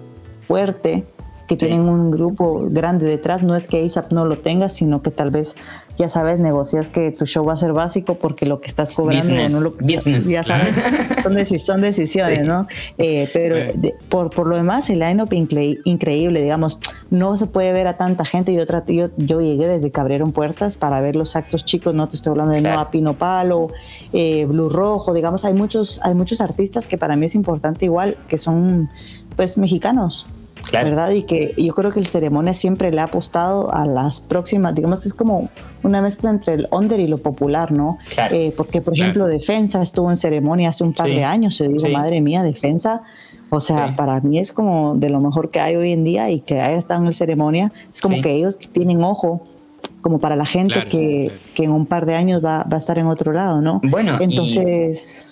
fuerte, que
Sí.
tienen un grupo grande detrás. No es que ASAP no lo tenga, sino que tal vez, ya sabes, negocias que tu show va a ser básico porque lo que estás cobrando
Business,
no lo
business.
Ya sabes, son, deci- son decisiones,
Sí.
¿no? Eh, pero de- por, por lo demás, el line-up incre- increíble, digamos, no se puede ver a tanta gente. Yo, yo, yo llegué desde que abrieron puertas para ver los actos chicos, no te estoy hablando de
Claro.
Noa Pino Palo, eh, Blue Rojo, digamos, hay muchos, hay muchos artistas que para mí es importante igual, que son pues mexicanos.
Claro.
¿verdad? Y que yo creo que el ceremonia siempre le ha apostado a las próximas, digamos, es como una mezcla entre el under y lo popular, ¿no?
Claro.
Eh, porque, por
Claro.
ejemplo, Defensa estuvo en ceremonia hace un par
Sí.
de años, se digo,
Sí.
madre mía, Defensa. O sea,
Sí.
para mí es como de lo mejor que hay hoy en día y que haya estado en el ceremonia. Es como que ellos tienen ojo, como para la gente
Claro,
que,
claro.
que en un par de años va, va a estar en otro lado, ¿no?
Bueno, y-
Entonces,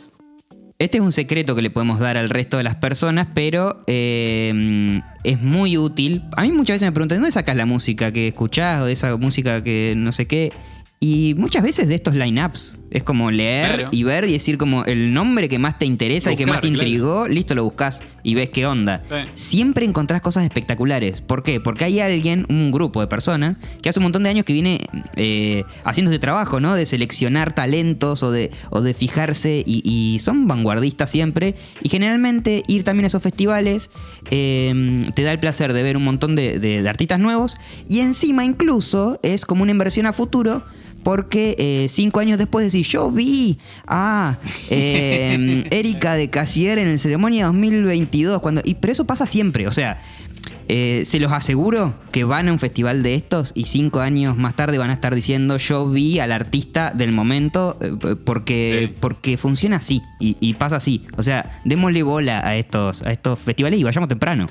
Este es un secreto que le podemos dar al resto de las personas, pero eh, es muy útil. A mí muchas veces me preguntan, ¿dónde sacas la música que escuchás o esa música que no sé qué? Y muchas veces de estos line-ups. Es como leer
Claro.
y ver y decir como el nombre que más te interesa y que más te
claro.
intrigó, listo, lo buscas y ves qué onda.
Sí.
Siempre encontrás cosas espectaculares. ¿Por qué? Porque hay alguien, un grupo de personas, que hace un montón de años que viene eh, haciendo este trabajo, ¿no? De seleccionar talentos o de, o de fijarse y, y son vanguardistas siempre. Y generalmente ir también a esos festivales eh, te da el placer de ver un montón de, de- de artistas nuevos y encima incluso es como una inversión a futuro. Porque eh, cinco años después decís, yo vi a eh, Erika de Casier en el ceremonia 2022. Cuando, y, pero eso pasa siempre. O sea, eh, se los aseguro que van a un festival de estos y cinco años más tarde van a estar diciendo, yo vi al artista del momento porque,
Sí.
porque funciona así y, y pasa así. O sea, démosle bola a estos, a estos festivales y vayamos temprano.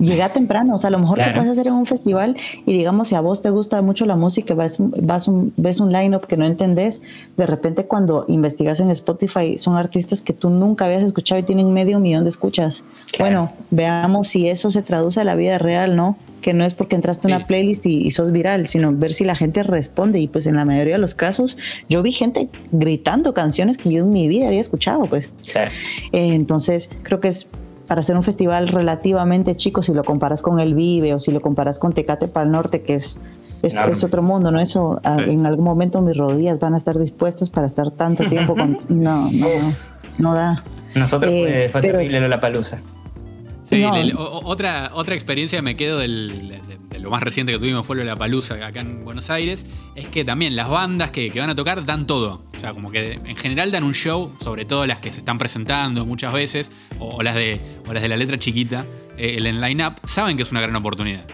Llega temprano, o sea, a lo mejor
Claro.
te puedes hacer en un festival y digamos, si a vos te gusta mucho la música, vas, vas un, ves un line-up que no entendés, de repente cuando investigas en Spotify son artistas que tú nunca habías escuchado y tienen medio millón de escuchas.
Claro.
Bueno, veamos si eso se traduce a la vida real, ¿no? Que no es porque entraste a
Sí.
una playlist y, y sos viral, sino ver si la gente responde y pues en la mayoría de los casos yo vi gente gritando canciones que yo en mi vida había escuchado, pues.
Sí.
Eh, entonces, creo que es para hacer un festival relativamente chico, si lo comparas con el Vive o si lo comparas con Tecate para el Norte, que es, es, otro mundo, ¿no? Eso, a-
Sí.
en algún momento mis rodillas van a estar dispuestas para estar tanto tiempo con... No, no, no, no da.
Nosotros
Eh,
fue, terrible la palusa.
Sí,
No.
le- o- o- otra, otra experiencia me quedo del, de, de lo más reciente que tuvimos fue lo de la Palusa acá en Buenos Aires. Es que también las bandas que, que van a tocar dan todo. O sea, como que en general dan un show, sobre todo las que se están presentando muchas veces, o, o las, de, o las de la letra chiquita, eh, el en line-up, saben que es una gran oportunidad.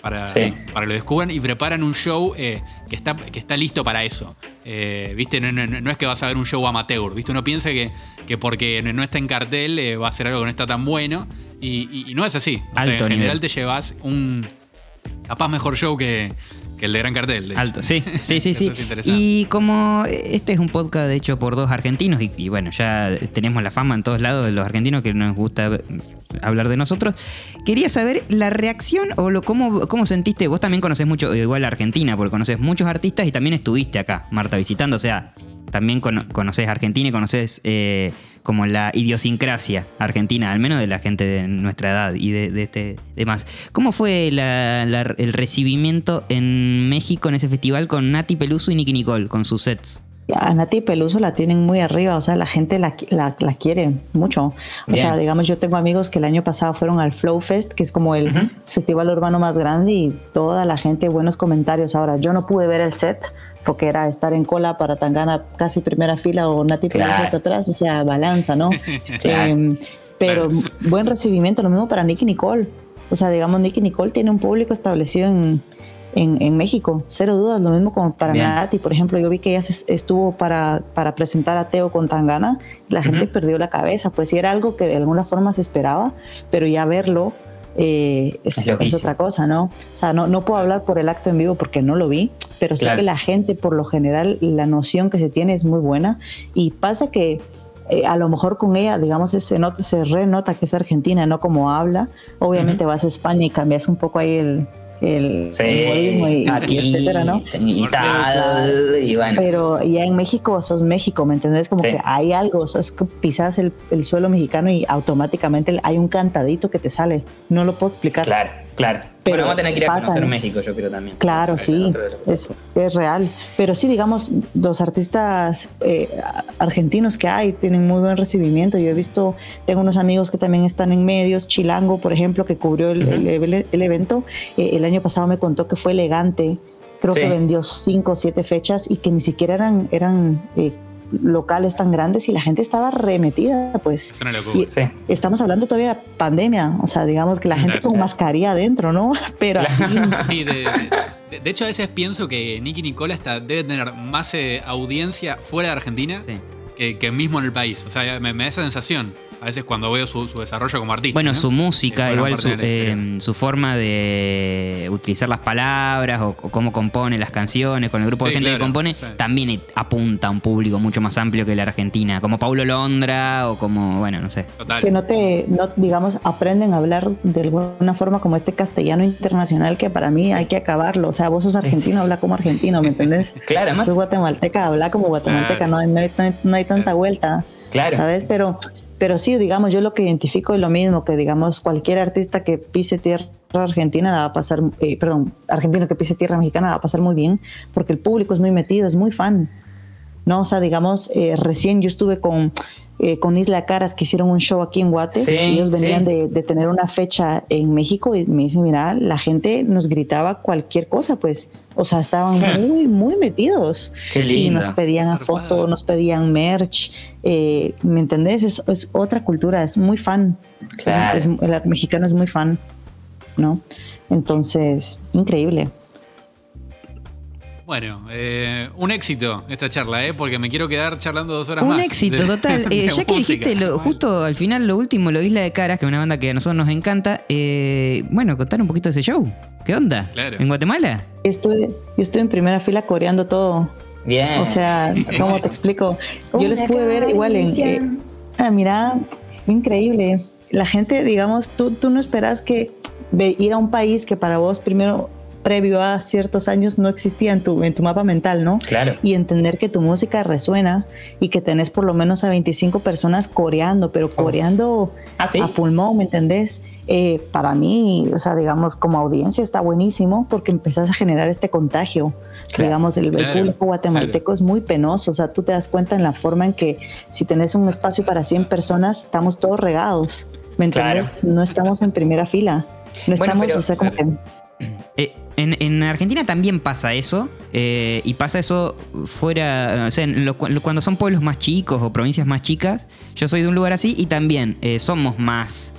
Para,
Sí.
para que lo descubran y preparan un show eh, que, está, que está listo para eso. Eh, ¿Viste? No, no- no es que vas a ver un show amateur. ¿Viste? Uno piensa que, que porque no está en cartel eh, va a ser algo que no está tan bueno. Y, no es así.
en
general te llevas un capaz mejor show que, el de Gran Cartel.
Alto, sí, sí, sí, sí. y como este es un podcast hecho por dos argentinos, y, bueno, ya tenemos la fama en todos lados de los argentinos que nos gusta hablar de nosotros, quería saber la reacción o lo cómo, cómo sentiste. Vos también conoces mucho, igual Argentina, porque conoces muchos artistas y también estuviste acá, Marta, visitando. O sea, también conoces Argentina y conoces eh, como la idiosincrasia argentina, al menos de la gente de nuestra edad y de, este demás. ¿Cómo fue el recibimiento en México en ese festival con Nati Peluso y Nicky Nicole, con sus sets?
A Nati Peluso la tienen muy arriba, o sea, la gente la, quiere mucho. O sea, digamos, yo tengo amigos que el año pasado fueron al Flow Fest, que es como el festival urbano más grande, y toda la gente, buenos comentarios. Ahora, yo no pude ver el set, porque era estar en cola para Tangana casi primera fila o Nati claro. atrás, o sea, balanza, ¿no? Em, pero buen recibimiento, lo mismo para Nicky Nicole. O sea, digamos, Nicky Nicole tiene un público establecido en, en, México, cero dudas, lo mismo como para Nati, por ejemplo, yo vi que ella estuvo para, para presentar a Teo con Tangana, la gente perdió la cabeza, pues sí era algo que de alguna forma se esperaba, pero ya verlo eh, es, otra cosa, ¿no? O sea, no, no puedo hablar por el acto en vivo porque no lo vi, pero sé que la gente, por lo general, la noción que se tiene es muy buena y pasa que eh, a lo mejor con ella, digamos, se, nota, se renota que es argentina, no como habla. Obviamente vas a España y cambias un poco ahí el, el,
sí, y, etcétera, ¿no? Y tal, y bueno.
Pero ya en México sos México, ¿me entendés? Como que hay algo, es que pisas el, el, suelo mexicano y automáticamente hay un cantadito que te sale. No lo puedo explicar.
Claro. Claro. Pero bueno, vamos a tener que ir a conocer México, yo creo también.
Claro, sí, es, es, real. Pero sí, digamos, los artistas eh, argentinos que hay tienen muy buen recibimiento. Yo he visto, tengo unos amigos que también están en medios, Chilango, por ejemplo, que cubrió el, el, evento. Eh, el año pasado me contó que fue elegante. Creo que vendió cinco o siete fechas y que ni siquiera eran, eran eh, locales tan grandes y la gente estaba remetida, pues. Estamos hablando todavía de pandemia, o sea, digamos que la gente con mascarilla adentro, ¿no? Pero así.
de, hecho, a veces pienso que Nicky Nicola está, debe tener más eh, audiencia fuera de Argentina que, que, mismo en el país. O sea, me, me da esa sensación a veces cuando veo su, desarrollo como artista.
Bueno, su música, igual eh, su, forma de utilizar las palabras o, cómo compone las canciones con el grupo de gente que compone, también apunta a un público mucho más amplio que la Argentina, como Paulo Londra o como, bueno, no sé.
Que no te, no, digamos, aprenden a hablar de alguna forma como este castellano internacional que para mí hay que acabarlo. O sea, vos sos argentino, habla como argentino, ¿me entendés?
claro, además.
Sos guatemalteca, habla como guatemalteca, no, hay, no hay tanta vuelta.
Claro.
¿Sabes? Pero pero sí, digamos, yo lo que identifico es lo mismo, que digamos, cualquier artista que pise tierra argentina la va a pasar, eh, perdón, argentino que pise tierra mexicana va a pasar muy bien, porque el público es muy metido, es muy fan. ¿no? O sea, digamos, eh, recién yo estuve con eh, con Isla Caras que hicieron un show aquí en Guate. Ellos venían de, tener una fecha en México y me dicen, mira, la gente nos gritaba cualquier cosa, pues. O sea, estaban muy, muy metidos. Y nos pedían fotos, nos pedían merch. Eh, ¿Me entendés? Es, es, otra cultura, es muy fan. el mexicano es muy fan, ¿no? Entonces, increíble.
Bueno, eh, un éxito esta charla, ¿eh? porque me quiero quedar charlando dos horas
más.
Un
éxito, total. Eh, ya que dijiste justo al final lo último, lo Isla de Caras, que es una banda que a nosotros nos encanta, eh, bueno, contar un poquito de ese show. ¿Qué onda? ¿En Guatemala?
Yo estoy, yo estoy en primera fila coreando todo.
Bien.
O sea, ¿cómo te explico? Yo les pude ver igual en... Eh, ah, mira, increíble. La gente, digamos, tú, tú no esperas que ir a un país que para vos primero previo a ciertos años no existía en tu, en tu mapa mental, ¿no?
Claro.
Y entender que tu música resuena y que tenés por lo menos a 25 personas coreando, pero coreando
¿Ah,
a pulmón, ¿me entendés? Eh, para mí, o sea, digamos, como audiencia está buenísimo porque empezás a generar este contagio. Digamos, el, público guatemalteco es muy penoso, o sea, tú te das cuenta en la forma en que si tenés un espacio para 100 personas, estamos todos regados, ¿me entiendes? No estamos en primera fila, no estamos, o sea, como que...
Eh, en, Argentina también pasa eso, eh, y pasa eso fuera, o sea, cuando son pueblos más chicos o provincias más chicas, yo soy de un lugar así y también eh, somos más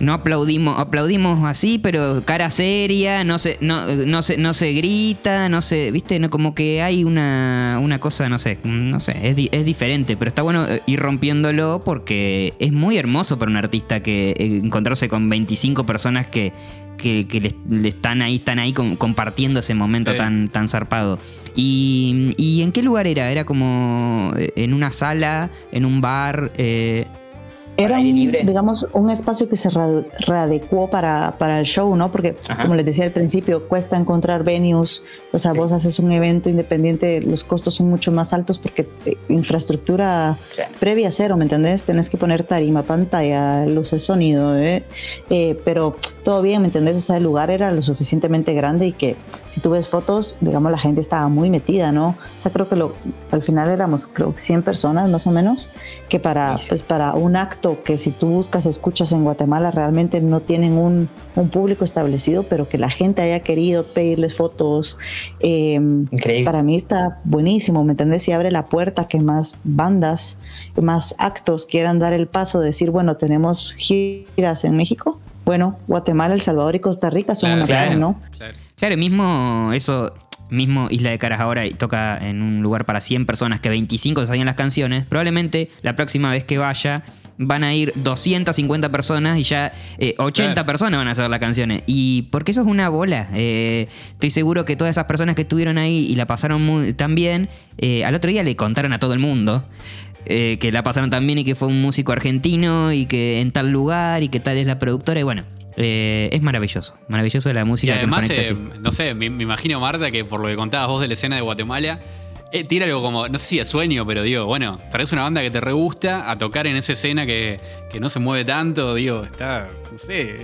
no aplaudimos, aplaudimos así, pero cara seria, no se, no, se, no se grita, no se, viste, no, como que hay una, una cosa, no sé, no sé, es, es, diferente, pero está bueno ir rompiéndolo porque es muy hermoso para un artista que encontrarse con 25 personas que, que, le, están ahí, están ahí compartiendo ese momento tan, tan zarpado. Y, y, en qué lugar era? Era como eh, en una sala, en un bar. Eh,
era un, digamos, un espacio que se readecuó para, para el show, ¿no? Porque, como les decía al principio, cuesta encontrar venues. O sea, vos haces un evento independiente, los costos son mucho más altos porque eh, infraestructura previa a cero, ¿me entendés? Tenés que poner tarima, pantalla, luces, sonido, ¿eh? Eh, pero todo bien, ¿me entendés? O sea, el lugar era lo suficientemente grande y que si tú ves fotos, digamos, la gente estaba muy metida, ¿no? O sea, creo que lo, al final éramos, creo, 100 personas más o menos, que para, pues, para un acto que si tú buscas escuchas en Guatemala realmente no tienen un, público establecido, pero que la gente haya querido pedirles fotos. Eh, para mí está buenísimo, ¿me entendés? Y abre la puerta que más bandas, más actos quieran dar el paso de decir, bueno, tenemos giras en México. Bueno, Guatemala, El Salvador y Costa Rica son una claro, ¿no?
Claro. claro, mismo eso mismo Isla de Caras ahora y toca en un lugar para 100 personas que 25 sabían las canciones, probablemente la próxima vez que vaya van a ir 250 personas y ya 80 eh, personas van a hacer las canciones. Y porque eso es una bola. Eh, estoy seguro que todas esas personas que estuvieron ahí y la pasaron muy, tan bien, eh, al otro día le contaron a todo el mundo. que la pasaron tan bien y que fue un músico argentino y que en tal lugar y que tal es la productora y bueno, es maravilloso, maravilloso la música.
Y además, no sé, me, me, imagino, Marta, que por lo que contabas vos de la escena de Guatemala, eh, tira algo como, no sé si es sueño, pero digo, bueno, traes una banda que te re gusta a tocar en esa escena que, no se mueve tanto, digo, está, no sé,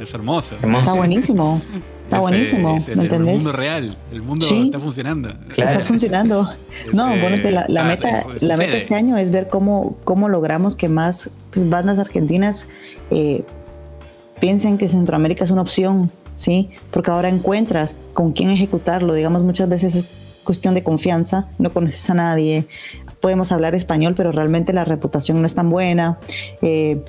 es, hermoso.
Está buenísimo. Está buenísimo, ¿me entendés?
El mundo real, el mundo está funcionando.
Está funcionando. no, bueno, la, la meta, la meta este año es ver cómo, cómo logramos que más pues, bandas argentinas eh, piensen que Centroamérica es una opción, ¿sí? Porque ahora encuentras con quién ejecutarlo. Digamos, muchas veces cuestión de confianza, no conoces a nadie, podemos hablar español, pero realmente la reputación no es tan buena. Eh,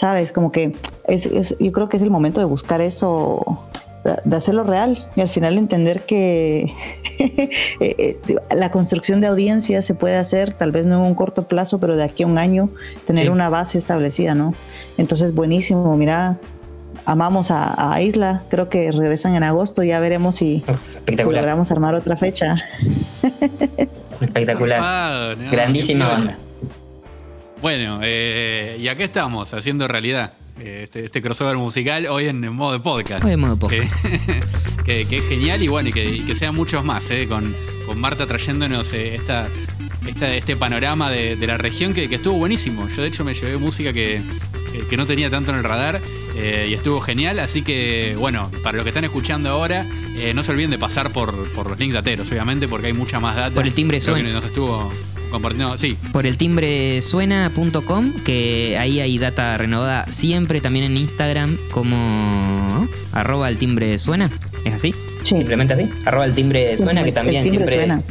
Sabes, como que es, yo creo que es el momento de buscar eso, de hacerlo real y al final entender que eh, eh, la construcción de audiencia se puede hacer, tal vez no en un corto plazo, pero de aquí a un año tener una base establecida, ¿no? Entonces, buenísimo, mira, amamos a, Isla. Creo que regresan en agosto. Ya veremos si, logramos armar otra fecha.
Espectacular. Grandísima banda.
Bueno, eh, y acá estamos haciendo realidad este, este, crossover musical hoy en, modo de podcast.
Hoy en modo podcast.
Que, es genial y bueno, y que, sean muchos más, eh, con, con Marta trayéndonos esta, este panorama de, la región que, estuvo buenísimo. Yo de hecho me llevé música que, que no tenía tanto en el radar eh, y estuvo genial. Así que, bueno, para los que están escuchando ahora, eh, no se olviden de pasar por, los links dateros, obviamente, porque hay mucha más data.
Por el timbre suena.
Que nos estuvo compartiendo, sí.
Por el timbre suena.com, que ahí hay data renovada siempre, también en Instagram, como arroba el timbre suena. ¿Es así?
Simplemente así. Arroba el timbre suena, que también siempre. Suena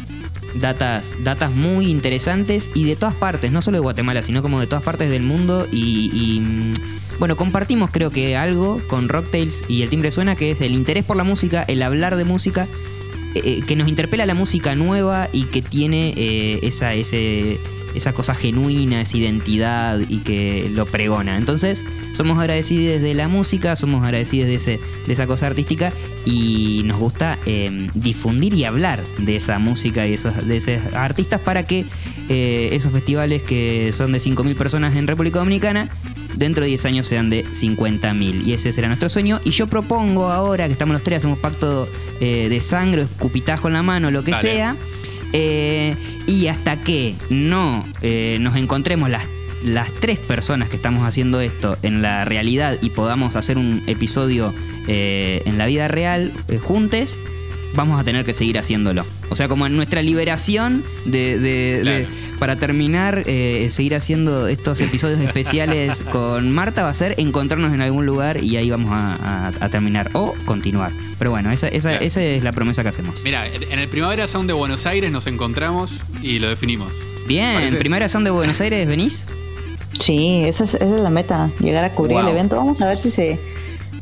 datas, datas muy interesantes y de todas partes, no solo de Guatemala, sino como de todas partes del mundo. Y, mm, bueno, compartimos creo que algo con Rocktails y el timbre suena, que es el interés por la música, el hablar de música, eh, que nos interpela la música nueva y que tiene eh, esa, ese esa cosa genuina, esa identidad y que lo pregona. Entonces, somos agradecidos de la música, somos agradecidos de, ese, de esa cosa artística y nos gusta em, difundir y hablar de esa música y esos, de esos artistas para que eh, esos festivales que son de 5.000 personas en República Dominicana dentro de 10 años sean de 50.000. Y ese será nuestro sueño. Y yo propongo ahora que estamos los tres, hacemos pacto eh, de sangre, escupitajo en la mano, lo que sea. Eh, y hasta que no eh, nos encontremos las, las tres personas que estamos haciendo esto en la realidad y podamos hacer un episodio eh, en la vida real juntes, vamos a tener que seguir haciéndolo. O sea, como en nuestra liberación de, para terminar, eh, seguir haciendo estos episodios especiales con Marta va a ser encontrarnos en algún lugar y ahí vamos a, terminar o continuar. Pero bueno, esa, esa, esa, es la promesa que hacemos.
Mira, en el Primavera Sound de Buenos Aires nos encontramos y lo definimos.
Bien, ¿en Primavera Sound de Buenos Aires venís?
Sí, esa es, esa es la meta, llegar a cubrir el evento. Vamos a ver si se,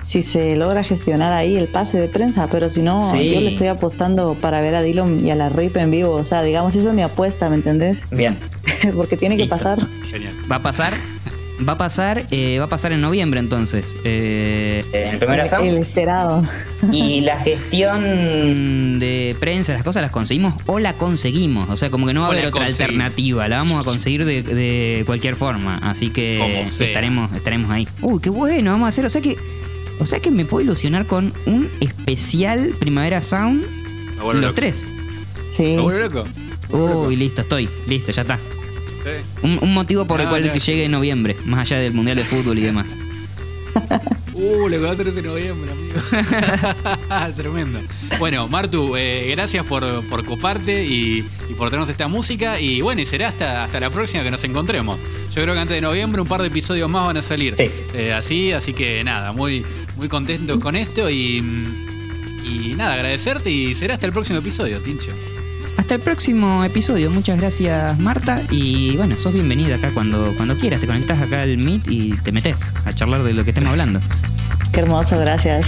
si se logra gestionar ahí el pase de prensa, pero si no, yo le estoy apostando para ver a Dylan y a la RIP en vivo. O sea, digamos, esa es mi apuesta, ¿me entendés?
Bien.
Porque tiene que pasar.
Genial. Va a pasar. Va a pasar, eh, va a pasar en noviembre entonces.
Eh, ¿En el primer asado?
El esperado.
Y la gestión de prensa, las cosas las conseguimos o la conseguimos. O sea, como que no va a haber otra alternativa. La vamos a conseguir de, cualquier forma. Así que estaremos, estaremos ahí. Uy, qué bueno, vamos a hacer. O sea que. O sea que me puedo ilusionar con un especial Primavera Sound. Los tres.
Sí.
loco?
Uy, listo, estoy. Listo, ya está. Un, motivo por el cual que llegue en noviembre, más allá del Mundial de Fútbol y demás.
Uh, le 13 de noviembre, amigo. Tremendo. Bueno, Martu, eh, gracias por, coparte y, por tenernos esta música. Y bueno, y será hasta, hasta la próxima que nos encontremos. Yo creo que antes de noviembre un par de episodios más van a salir. Eh, así, así que nada, muy, muy contentos con esto y, y nada, agradecerte y será hasta el próximo episodio, Tincho.
Hasta el próximo episodio. Muchas gracias, Marta. Y bueno, sos bienvenida acá cuando, cuando quieras. Te conectas acá al Meet y te metes a charlar de lo que estemos hablando.
Qué hermoso, gracias.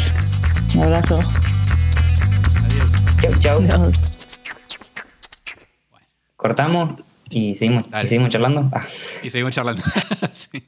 Un abrazo.
Adiós. Chau, chau. Cortamos y seguimos, y seguimos charlando.
Y seguimos charlando. sí.